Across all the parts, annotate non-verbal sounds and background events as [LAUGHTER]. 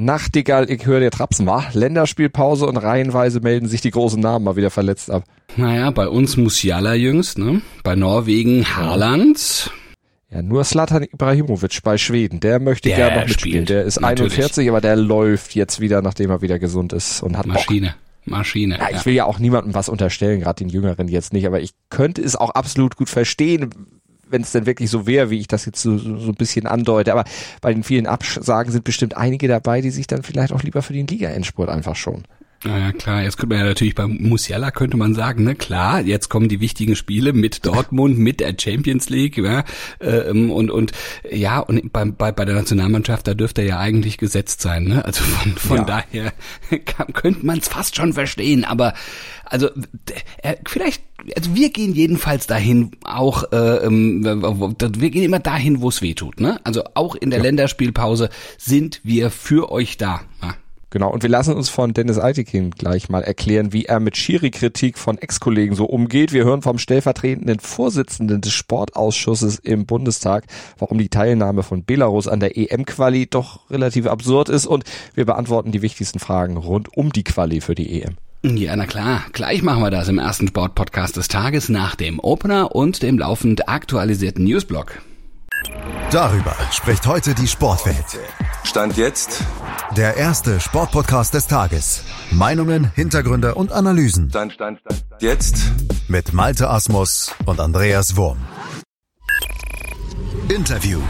Nachtigall, ich höre dir Trapsen, wa? Länderspielpause und reihenweise melden sich die großen Namen mal wieder verletzt ab. Naja, bei uns Musiala jüngst, ne? Bei Norwegen Haaland. Ja, nur Slatan Ibrahimovic bei Schweden, der möchte Der gerne noch mitspielen. spielt, Der ist natürlich. 41, aber der läuft jetzt wieder, nachdem er wieder gesund ist und hat Bock. Maschine. Maschine. Ja, ich will ja auch niemandem was unterstellen, gerade den Jüngeren jetzt nicht, aber ich könnte es auch absolut gut verstehen, wenn es denn wirklich so wäre, wie ich das jetzt so, so, so ein bisschen andeute. Aber bei den vielen Absagen sind bestimmt einige dabei, die sich dann vielleicht auch lieber für den Liga-Endspurt einfach schon. Naja, klar, jetzt könnte man ja natürlich bei Musiala könnte man sagen, ne, klar, jetzt kommen die wichtigen Spiele mit Dortmund, [LAUGHS] mit der Champions League, ja, ähm, und, und, ja, und bei, bei, bei der Nationalmannschaft, da dürfte er ja eigentlich gesetzt sein, ne, also von, von Ja. daher [LAUGHS] kann, könnte man es fast schon verstehen, aber, also, äh, vielleicht, also wir gehen jedenfalls dahin, auch, äh, ähm, wir gehen immer dahin, wo es weh tut, ne, also auch in der Länderspielpause sind wir für euch da, ja. Genau, und wir lassen uns von Dennis Altekin gleich mal erklären, wie er mit Schiri-Kritik von Ex-Kollegen so umgeht. Wir hören vom stellvertretenden Vorsitzenden des Sportausschusses im Bundestag, warum die Teilnahme von Belarus an der EM-Quali doch relativ absurd ist und wir beantworten die wichtigsten Fragen rund um die Quali für die EM. Ja, na klar. Gleich machen wir das im ersten Sportpodcast des Tages nach dem Opener und dem laufend aktualisierten Newsblock. Darüber spricht heute die Sportwelt. Stand jetzt, Der erste Sportpodcast des Tages. Meinungen, Hintergründe und Analysen Stand, Stand, Stand, jetzt. mit Malte Asmus und Andreas Wurm. Interview.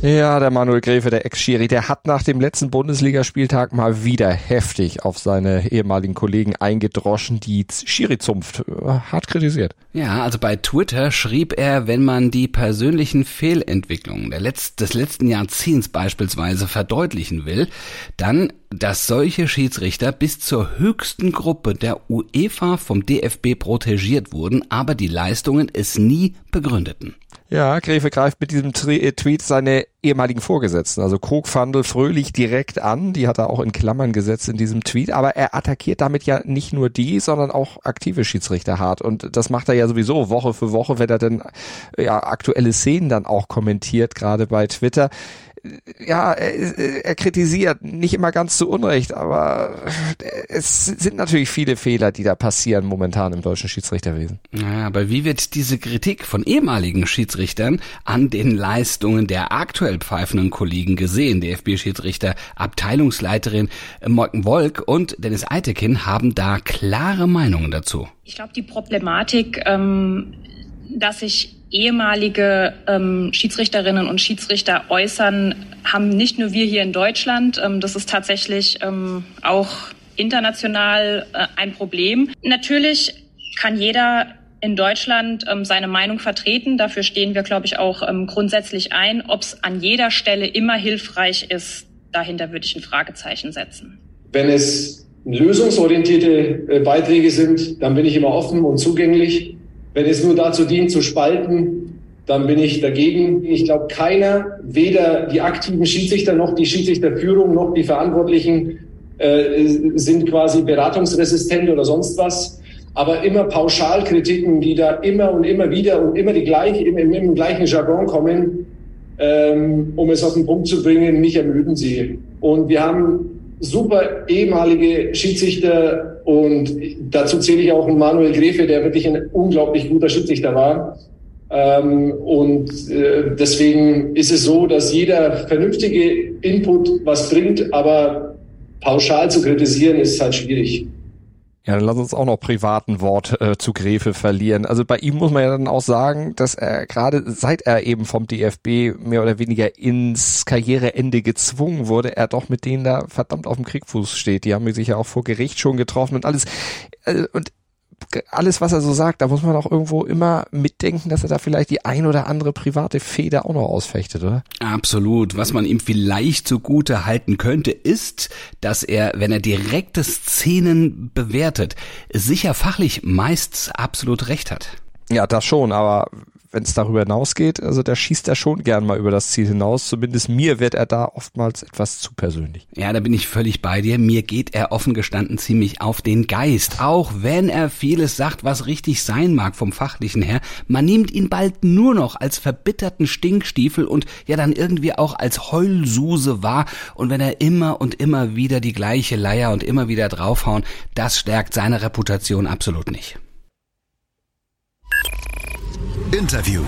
Ja, der Manuel Gräfe, der Ex-Schiri, der hat nach dem letzten Bundesligaspieltag mal wieder heftig auf seine ehemaligen Kollegen eingedroschen, die Schiri-Zunft äh, hart kritisiert. Ja, also bei Twitter schrieb er, wenn man die persönlichen Fehlentwicklungen Letz des letzten Jahrzehnts beispielsweise verdeutlichen will, dann, dass solche Schiedsrichter bis zur höchsten Gruppe der UEFA vom DFB protegiert wurden, aber die Leistungen es nie begründeten. Ja, Gräfe greift mit diesem äh, Tweet seine ehemaligen Vorgesetzten, also Krog, Fandl, Fröhlich direkt an. Die hat er auch in Klammern gesetzt in diesem Tweet. Aber er attackiert damit ja nicht nur die, sondern auch aktive Schiedsrichter hart. Und das macht er ja sowieso Woche für Woche, wenn er dann ja, aktuelle Szenen dann auch kommentiert, gerade bei Twitter. Ja, er, er kritisiert, nicht immer ganz zu Unrecht, aber es sind natürlich viele Fehler, die da passieren momentan im deutschen Schiedsrichterwesen. Naja, aber wie wird diese Kritik von ehemaligen Schiedsrichtern an den Leistungen der aktuell pfeifenden Kollegen gesehen? DFB-Schiedsrichter, Abteilungsleiterin Morten Wolk und Dennis Eitekin haben da klare Meinungen dazu. Ich glaube, die Problematik, ähm, dass sich ehemalige ähm, Schiedsrichterinnen und Schiedsrichter äußern, haben nicht nur wir hier in Deutschland. Ähm, das ist tatsächlich ähm, auch international äh, ein Problem. Natürlich kann jeder in Deutschland ähm, seine Meinung vertreten. Dafür stehen wir, glaube ich, auch ähm, grundsätzlich ein. Ob es an jeder Stelle immer hilfreich ist, dahinter würde ich ein Fragezeichen setzen. Wenn es lösungsorientierte äh, Beiträge sind, dann bin ich immer offen und zugänglich. Wenn es nur dazu dient, zu spalten, dann bin ich dagegen. Ich glaube, keiner, weder die aktiven Schiedsrichter noch die Schiedsrichterführung noch die Verantwortlichen äh, sind quasi beratungsresistent oder sonst was. Aber immer Pauschalkritiken, die da immer und immer wieder und immer die gleichen, im, im, im gleichen Jargon kommen, ähm, um es auf den Punkt zu bringen, mich ermüden sie. Und wir haben super ehemalige Schiedsrichter und dazu zähle ich auch Manuel Gräfe, der wirklich ein unglaublich guter Schiedsrichter war. Ähm, und äh, deswegen ist es so, dass jeder vernünftige Input was bringt, aber pauschal zu kritisieren ist halt schwierig. Ja, dann lass uns auch noch privaten Wort äh, zu Gräfe verlieren. Also bei ihm muss man ja dann auch sagen, dass er gerade seit er eben vom DFB mehr oder weniger ins Karriereende gezwungen wurde, er doch mit denen da verdammt auf dem Kriegfuß steht. Die haben sich ja auch vor Gericht schon getroffen und alles. Äh, und alles, was er so sagt, da muss man auch irgendwo immer mitdenken, dass er da vielleicht die ein oder andere private Feder auch noch ausfechtet, oder? Absolut. Was man ihm vielleicht zugute halten könnte, ist, dass er, wenn er direkte Szenen bewertet, sicher fachlich meist absolut recht hat. Ja, das schon, aber wenn es darüber hinausgeht, also da schießt er schon gern mal über das Ziel hinaus. Zumindest mir wird er da oftmals etwas zu persönlich. Ja, da bin ich völlig bei dir. Mir geht er offen gestanden ziemlich auf den Geist. Auch wenn er vieles sagt, was richtig sein mag vom Fachlichen her. Man nimmt ihn bald nur noch als verbitterten Stinkstiefel und ja dann irgendwie auch als Heulsuse wahr. Und wenn er immer und immer wieder die gleiche Leier und immer wieder draufhauen, das stärkt seine Reputation absolut nicht. Interview.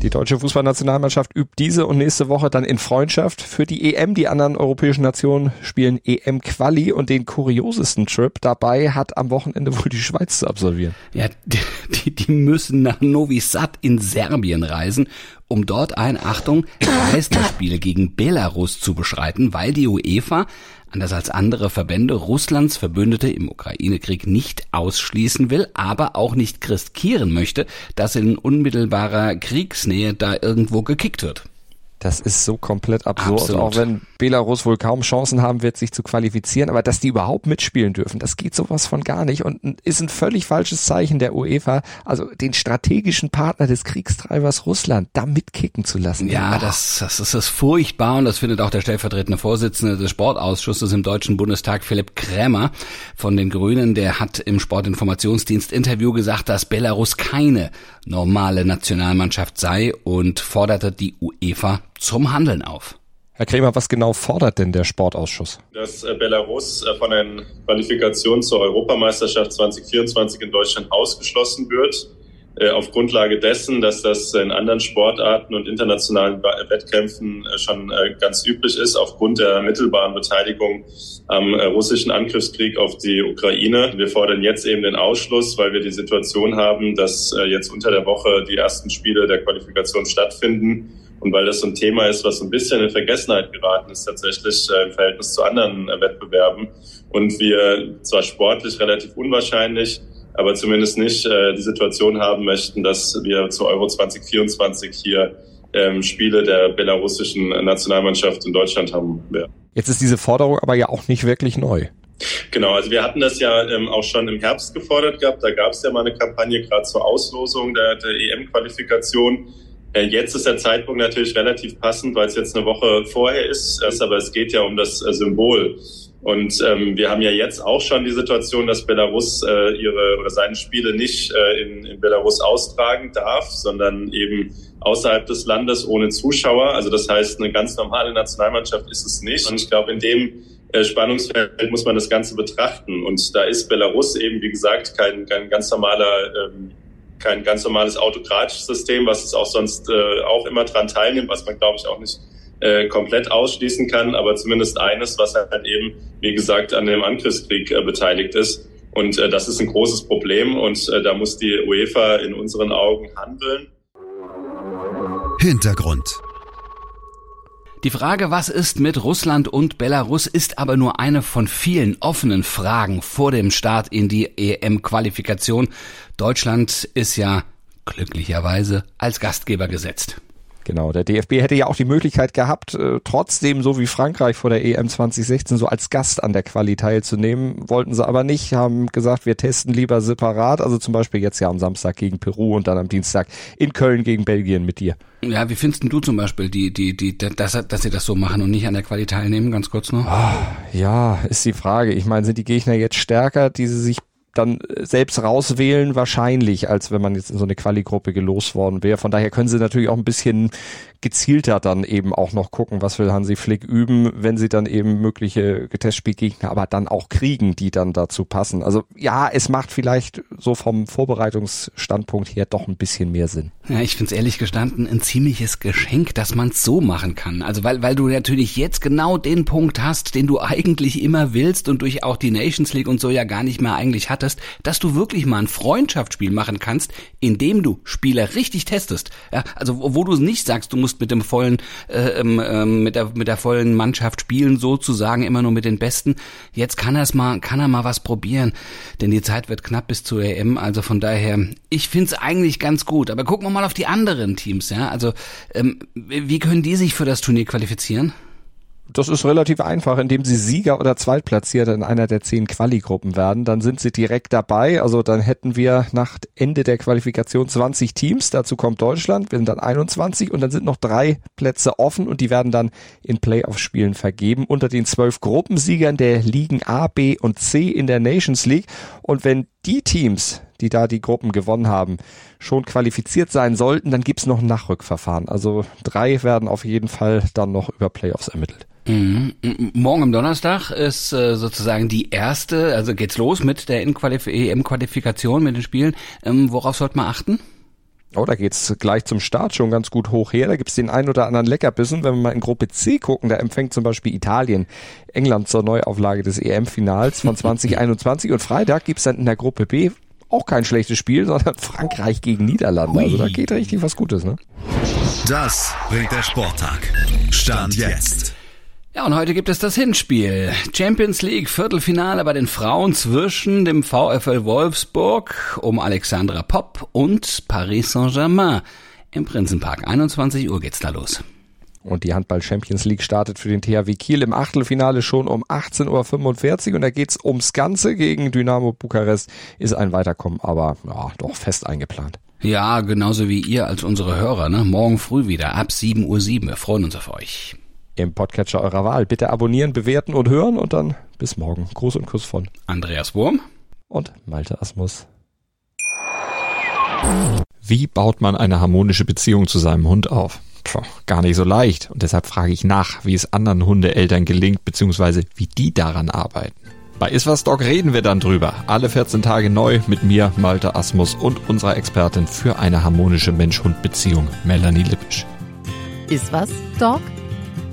Die deutsche Fußballnationalmannschaft übt diese und nächste Woche dann in Freundschaft für die EM. Die anderen europäischen Nationen spielen EM-Quali und den kuriosesten Trip dabei hat am Wochenende wohl die Schweiz zu absolvieren. Ja, die, die müssen nach Novi Sad in Serbien reisen, um dort ein, Achtung, Geisterspiel gegen Belarus zu beschreiten, weil die UEFA anders als andere Verbände Russlands Verbündete im Ukraine-Krieg nicht ausschließen will, aber auch nicht riskieren möchte, dass in unmittelbarer Kriegsnähe da irgendwo gekickt wird. Das ist so komplett absurd, Absolut. auch wenn Belarus wohl kaum Chancen haben wird, sich zu qualifizieren, aber dass die überhaupt mitspielen dürfen, das geht sowas von gar nicht und ist ein völlig falsches Zeichen der UEFA, also den strategischen Partner des Kriegstreibers Russland da mitkicken zu lassen. Ja, das, das ist das furchtbar und das findet auch der stellvertretende Vorsitzende des Sportausschusses im Deutschen Bundestag, Philipp Krämer von den Grünen, der hat im Sportinformationsdienst Interview gesagt, dass Belarus keine normale Nationalmannschaft sei und forderte die UEFA zum Handeln auf. Herr Kremer, was genau fordert denn der Sportausschuss? Dass äh, Belarus äh, von den Qualifikationen zur Europameisterschaft 2024 in Deutschland ausgeschlossen wird, äh, auf Grundlage dessen, dass das in anderen Sportarten und internationalen Wettkämpfen schon ganz üblich ist, aufgrund der mittelbaren Beteiligung am russischen Angriffskrieg auf die Ukraine. Wir fordern jetzt eben den Ausschluss, weil wir die Situation haben, dass jetzt unter der Woche die ersten Spiele der Qualifikation stattfinden und weil das so ein Thema ist, was so ein bisschen in Vergessenheit geraten ist tatsächlich äh, im Verhältnis zu anderen äh, Wettbewerben und wir zwar sportlich relativ unwahrscheinlich, aber zumindest nicht äh, die Situation haben möchten, dass wir zu Euro 2024 hier ähm, Spiele der belarussischen Nationalmannschaft in Deutschland haben werden. Jetzt ist diese Forderung aber ja auch nicht wirklich neu. Genau, also wir hatten das ja ähm, auch schon im Herbst gefordert gehabt. Da gab es ja mal eine Kampagne gerade zur Auslosung der, der EM-Qualifikation. Äh, jetzt ist der Zeitpunkt natürlich relativ passend, weil es jetzt eine Woche vorher ist, aber es geht ja um das äh, Symbol. Und ähm, wir haben ja jetzt auch schon die Situation, dass Belarus äh, ihre oder seine Spiele nicht äh, in, in Belarus austragen darf, sondern eben außerhalb des Landes ohne Zuschauer. Also das heißt, eine ganz normale Nationalmannschaft ist es nicht. Und ich glaube, in dem äh, Spannungsfeld muss man das Ganze betrachten. Und da ist Belarus eben, wie gesagt, kein, kein ganz normaler ähm, kein ganz normales autokratisches System, was es auch sonst äh, auch immer dran teilnimmt, was man, glaube ich, auch nicht äh, komplett ausschließen kann, aber zumindest eines, was halt eben, wie gesagt, an dem Angriffskrieg äh, beteiligt ist. Und äh, das ist ein großes Problem und äh, da muss die UEFA in unseren Augen handeln. Hintergrund. Die Frage, was ist mit Russland und Belarus, ist aber nur eine von vielen offenen Fragen vor dem Start in die EM-Qualifikation. Deutschland ist ja glücklicherweise als Gastgeber gesetzt. Genau, der DFB hätte ja auch die Möglichkeit gehabt, äh, trotzdem so wie Frankreich vor der EM 2016 so als Gast an der Quali teilzunehmen. Wollten sie aber nicht, haben gesagt, wir testen lieber separat. Also zum Beispiel jetzt ja am Samstag gegen Peru und dann am Dienstag in Köln gegen Belgien mit dir. Ja, wie findest du zum Beispiel die, die, die, dass, dass sie das so machen und nicht an der Quali teilnehmen? Ganz kurz noch. Oh, ja, ist die Frage. Ich meine, sind die Gegner jetzt stärker, die sie sich dann selbst rauswählen wahrscheinlich, als wenn man jetzt in so eine Quali-Gruppe gelost worden wäre. Von daher können sie natürlich auch ein bisschen gezielter dann eben auch noch gucken, was will Hansi Flick üben, wenn sie dann eben mögliche Testspielgegner aber dann auch kriegen, die dann dazu passen. Also ja, es macht vielleicht so vom Vorbereitungsstandpunkt her doch ein bisschen mehr Sinn. Ja, ich finde es ehrlich gestanden ein ziemliches Geschenk, dass man es so machen kann. Also weil, weil du natürlich jetzt genau den Punkt hast, den du [LAUGHS] eigentlich immer willst und durch auch die Nations League und so ja gar nicht mehr eigentlich hattest, dass du wirklich mal ein Freundschaftsspiel machen kannst, indem du Spieler richtig testest. Ja, also wo du nicht sagst, du musst mit dem vollen, äh, ähm, mit der mit der vollen Mannschaft spielen, sozusagen immer nur mit den Besten. Jetzt kann er mal, kann er mal was probieren, denn die Zeit wird knapp bis zur EM. Also von daher, ich find's eigentlich ganz gut. Aber gucken wir mal auf die anderen Teams, ja. Also ähm, wie können die sich für das Turnier qualifizieren? Das ist relativ einfach, indem sie Sieger oder Zweitplatzierte in einer der zehn Quali-Gruppen werden. Dann sind sie direkt dabei. Also dann hätten wir nach Ende der Qualifikation 20 Teams. Dazu kommt Deutschland. Wir sind dann 21 und dann sind noch drei Plätze offen und die werden dann in Playoff-Spielen vergeben unter den zwölf Gruppensiegern der Ligen A, B und C in der Nations League. Und wenn die Teams, die da die Gruppen gewonnen haben, schon qualifiziert sein sollten, dann gibt's noch ein Nachrückverfahren. Also drei werden auf jeden Fall dann noch über Playoffs ermittelt. Mhm. Morgen am Donnerstag ist äh, sozusagen die erste, also geht's los mit der EM-Qualifikation, mit den Spielen. Ähm, worauf sollte man achten? Oh, da geht's gleich zum Start schon ganz gut hoch her. Da gibt's den ein oder anderen Leckerbissen. Wenn wir mal in Gruppe C gucken, da empfängt zum Beispiel Italien England zur Neuauflage des EM-Finals von [LAUGHS] 2021. Und Freitag gibt's dann in der Gruppe B auch kein schlechtes Spiel, sondern [LAUGHS] Frankreich gegen Niederlande. Also da geht richtig was Gutes, ne? Das bringt der Sporttag. Stand jetzt. Ja, und heute gibt es das Hinspiel. Champions League Viertelfinale bei den Frauen zwischen dem VfL Wolfsburg um Alexandra Popp und Paris Saint-Germain im Prinzenpark. 21 Uhr geht's da los. Und die Handball Champions League startet für den THW Kiel im Achtelfinale schon um 18.45 Uhr und da geht's ums Ganze gegen Dynamo Bukarest. Ist ein Weiterkommen, aber ja, doch fest eingeplant. Ja, genauso wie ihr als unsere Hörer, ne? Morgen früh wieder ab 7.07 Uhr. Wir freuen uns auf euch im Podcatcher eurer Wahl. Bitte abonnieren, bewerten und hören und dann bis morgen. Gruß und Kuss von Andreas Wurm und Malte Asmus. Wie baut man eine harmonische Beziehung zu seinem Hund auf? Puh, gar nicht so leicht. Und deshalb frage ich nach, wie es anderen Hundeeltern gelingt, beziehungsweise wie die daran arbeiten. Bei Iswas Dog reden wir dann drüber. Alle 14 Tage neu mit mir, Malte Asmus und unserer Expertin für eine harmonische Mensch-Hund-Beziehung, Melanie Lippisch. Iswas Dog?